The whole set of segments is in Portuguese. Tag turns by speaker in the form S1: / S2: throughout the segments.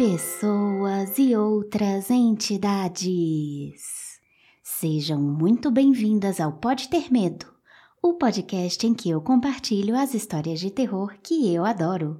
S1: pessoas e outras entidades. Sejam muito bem-vindas ao Pode Ter Medo, o podcast em que eu compartilho as histórias de terror que eu adoro.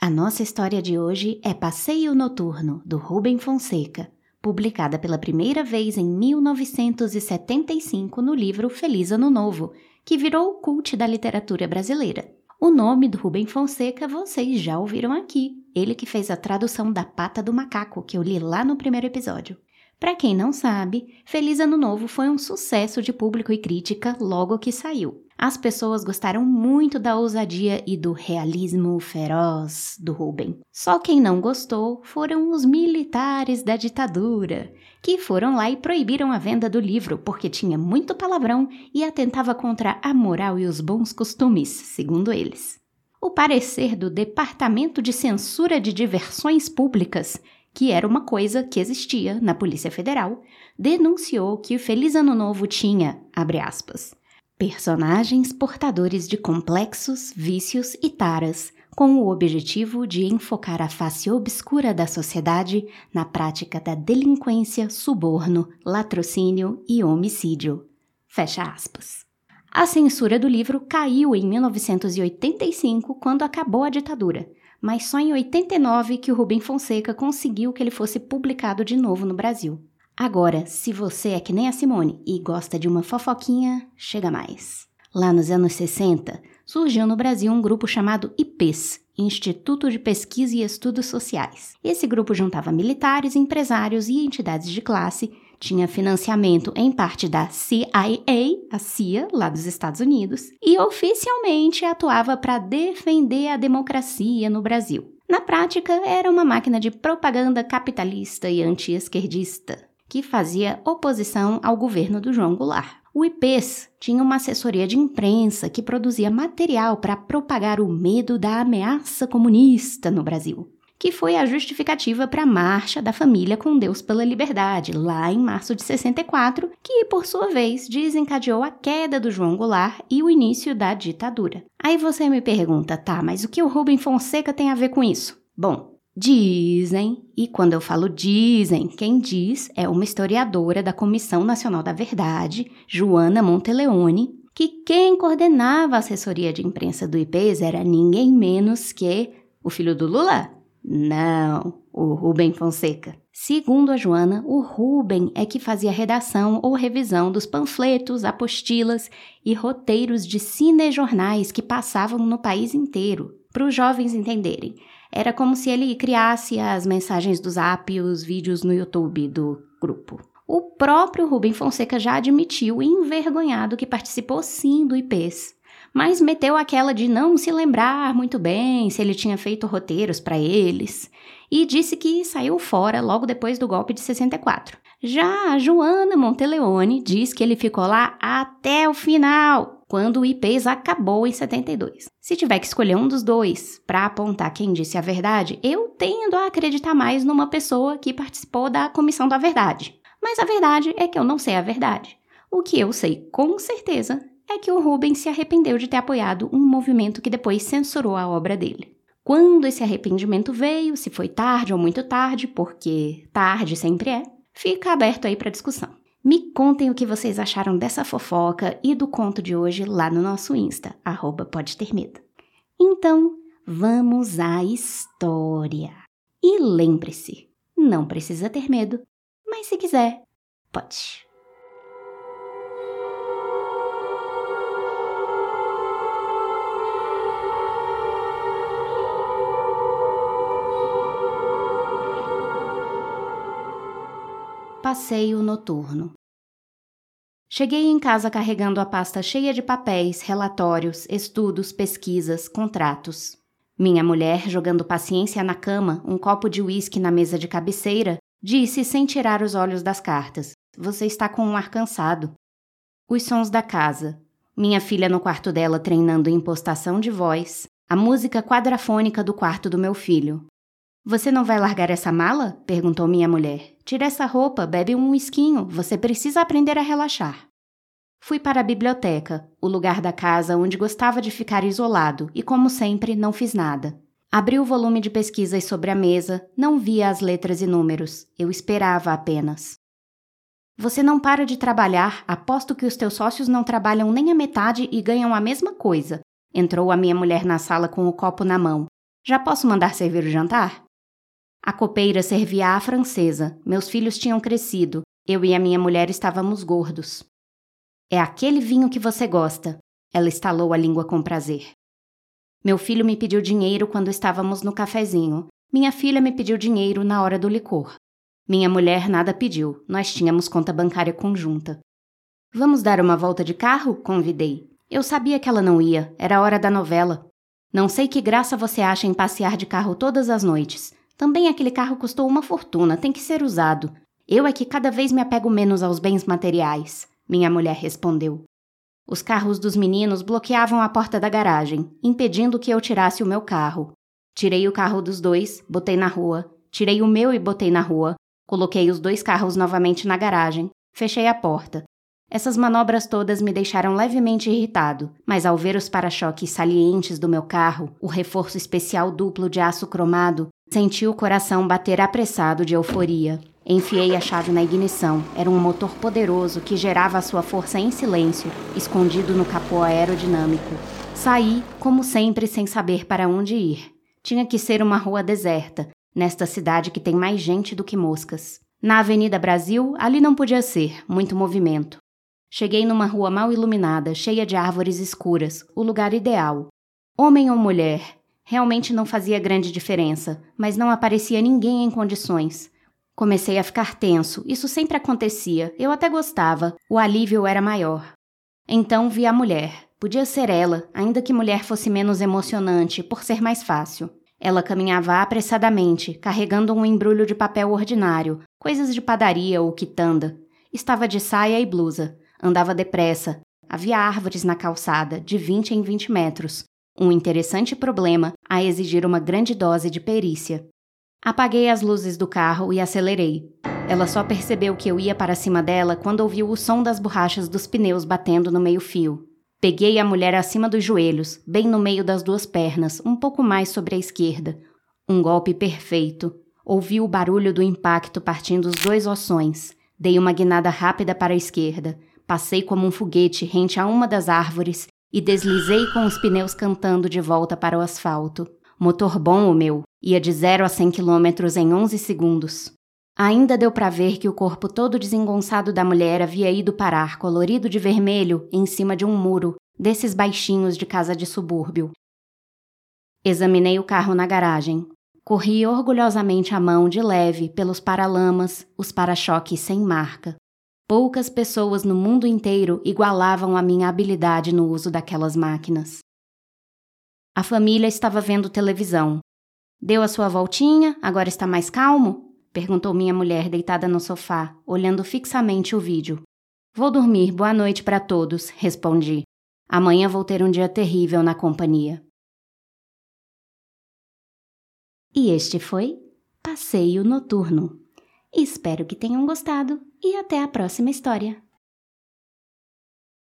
S1: A nossa história de hoje é Passeio Noturno, do Rubem Fonseca, publicada pela primeira vez em 1975 no livro Feliz Ano Novo, que virou o cult da literatura brasileira. O nome do Rubem Fonseca vocês já ouviram aqui, ele que fez a tradução da Pata do Macaco, que eu li lá no primeiro episódio. Para quem não sabe, Feliz Ano Novo foi um sucesso de público e crítica logo que saiu. As pessoas gostaram muito da ousadia e do realismo feroz do Rubem. Só quem não gostou foram os militares da ditadura, que foram lá e proibiram a venda do livro porque tinha muito palavrão e atentava contra a moral e os bons costumes, segundo eles. O parecer do Departamento de Censura de Diversões Públicas, que era uma coisa que existia na Polícia Federal, denunciou que Feliz Ano Novo tinha, abre aspas, personagens portadores de complexos, vícios e taras, com o objetivo de enfocar a face obscura da sociedade na prática da delinquência, suborno, latrocínio e homicídio. Fecha aspas. A censura do livro caiu em 1985, quando acabou a ditadura, mas só em 89 que o Rubem Fonseca conseguiu que ele fosse publicado de novo no Brasil. Agora, se você é que nem a Simone e gosta de uma fofoquinha, chega mais. Lá nos anos 60, surgiu no Brasil um grupo chamado IPES, Instituto de Pesquisa e Estudos Sociais. Esse grupo juntava militares, empresários e entidades de classe tinha financiamento em parte da CIA, a CIA, lá dos Estados Unidos, e oficialmente atuava para defender a democracia no Brasil. Na prática, era uma máquina de propaganda capitalista e anti-esquerdista, que fazia oposição ao governo do João Goulart. O IPES tinha uma assessoria de imprensa que produzia material para propagar o medo da ameaça comunista no Brasil que foi a justificativa para a Marcha da Família com Deus pela Liberdade, lá em março de 64, que, por sua vez, desencadeou a queda do João Goulart e o início da ditadura. Aí você me pergunta, tá, mas o que o Rubem Fonseca tem a ver com isso? Bom, Dizem, e quando eu falo dizem, quem diz é uma historiadora da Comissão Nacional da Verdade, Joana Monteleone, que quem coordenava a assessoria de imprensa do IPES era ninguém menos que o filho do Lula, não, o Rubem Fonseca. Segundo a Joana, o Rubem é que fazia redação ou revisão dos panfletos, apostilas e roteiros de cinejornais que passavam no país inteiro, para os jovens entenderem. Era como se ele criasse as mensagens do Zap e os vídeos no YouTube do grupo. O próprio Rubem Fonseca já admitiu, envergonhado, que participou sim do IPES, mas meteu aquela de não se lembrar muito bem se ele tinha feito roteiros para eles, e disse que saiu fora logo depois do golpe de 64. Já a Joana Monteleone diz que ele ficou lá até o final, quando o IPES acabou em 72. Se tiver que escolher um dos dois para apontar quem disse a verdade, eu tendo a acreditar mais numa pessoa que participou da Comissão da Verdade. Mas a verdade é que eu não sei a verdade. O que eu sei com certeza é que o Rubens se arrependeu de ter apoiado um movimento que depois censurou a obra dele. Quando esse arrependimento veio, se foi tarde ou muito tarde, porque tarde sempre é, fica aberto aí para discussão. Me contem o que vocês acharam dessa fofoca e do conto de hoje lá no nosso Insta, arroba pode ter medo. Então, vamos à história. E lembre-se, não precisa ter medo, mas se quiser, pode. Passeio noturno. Cheguei em casa carregando a pasta cheia de papéis, relatórios, estudos, pesquisas, contratos. Minha mulher, jogando paciência na cama, um copo de uísque na mesa de cabeceira, disse sem tirar os olhos das cartas: Você está com um ar cansado. Os sons da casa. Minha filha no quarto dela treinando impostação de voz. A música quadrafônica do quarto do meu filho. Você não vai largar essa mala? perguntou minha mulher. Tira essa roupa, bebe um esquinho, você precisa aprender a relaxar. Fui para a biblioteca, o lugar da casa onde gostava de ficar isolado, e como sempre, não fiz nada. Abri o volume de pesquisas sobre a mesa, não via as letras e números, eu esperava apenas. Você não para de trabalhar, aposto que os teus sócios não trabalham nem a metade e ganham a mesma coisa. Entrou a minha mulher na sala com o copo na mão. Já posso mandar servir o jantar? A copeira servia à francesa. Meus filhos tinham crescido. Eu e a minha mulher estávamos gordos. É aquele vinho que você gosta. Ela estalou a língua com prazer. Meu filho me pediu dinheiro quando estávamos no cafezinho. Minha filha me pediu dinheiro na hora do licor. Minha mulher nada pediu, nós tínhamos conta bancária conjunta. Vamos dar uma volta de carro? convidei. Eu sabia que ela não ia, era hora da novela. Não sei que graça você acha em passear de carro todas as noites. Também aquele carro custou uma fortuna, tem que ser usado. Eu é que cada vez me apego menos aos bens materiais, minha mulher respondeu. Os carros dos meninos bloqueavam a porta da garagem, impedindo que eu tirasse o meu carro. Tirei o carro dos dois, botei na rua. Tirei o meu e botei na rua. Coloquei os dois carros novamente na garagem, fechei a porta. Essas manobras todas me deixaram levemente irritado, mas ao ver os para-choques salientes do meu carro, o reforço especial duplo de aço cromado, senti o coração bater apressado de euforia. Enfiei a chave na ignição. Era um motor poderoso que gerava a sua força em silêncio, escondido no capô aerodinâmico. Saí, como sempre, sem saber para onde ir. Tinha que ser uma rua deserta, nesta cidade que tem mais gente do que moscas. Na Avenida Brasil, ali não podia ser, muito movimento. Cheguei numa rua mal iluminada, cheia de árvores escuras, o lugar ideal. Homem ou mulher, realmente não fazia grande diferença, mas não aparecia ninguém em condições. Comecei a ficar tenso, isso sempre acontecia, eu até gostava, o alívio era maior. Então vi a mulher. Podia ser ela, ainda que mulher fosse menos emocionante, por ser mais fácil. Ela caminhava apressadamente, carregando um embrulho de papel ordinário, coisas de padaria ou quitanda. Estava de saia e blusa. Andava depressa. Havia árvores na calçada, de 20 em 20 metros. Um interessante problema a exigir uma grande dose de perícia. Apaguei as luzes do carro e acelerei. Ela só percebeu que eu ia para cima dela quando ouviu o som das borrachas dos pneus batendo no meio-fio. Peguei a mulher acima dos joelhos, bem no meio das duas pernas, um pouco mais sobre a esquerda. Um golpe perfeito. Ouvi o barulho do impacto partindo os dois ossões. Dei uma guinada rápida para a esquerda. Passei como um foguete rente a uma das árvores e deslizei com os pneus cantando de volta para o asfalto. Motor bom o meu, ia de 0 a 100 km em 11 segundos. Ainda deu para ver que o corpo todo desengonçado da mulher havia ido parar, colorido de vermelho, em cima de um muro, desses baixinhos de casa de subúrbio. Examinei o carro na garagem. Corri orgulhosamente a mão de leve pelos paralamas, os para-choques sem marca. Poucas pessoas no mundo inteiro igualavam a minha habilidade no uso daquelas máquinas. A família estava vendo televisão. Deu a sua voltinha, agora está mais calmo? Perguntou minha mulher deitada no sofá, olhando fixamente o vídeo. Vou dormir, boa noite para todos, respondi. Amanhã vou ter um dia terrível na companhia. E este foi Passeio Noturno. Espero que tenham gostado e até a próxima história.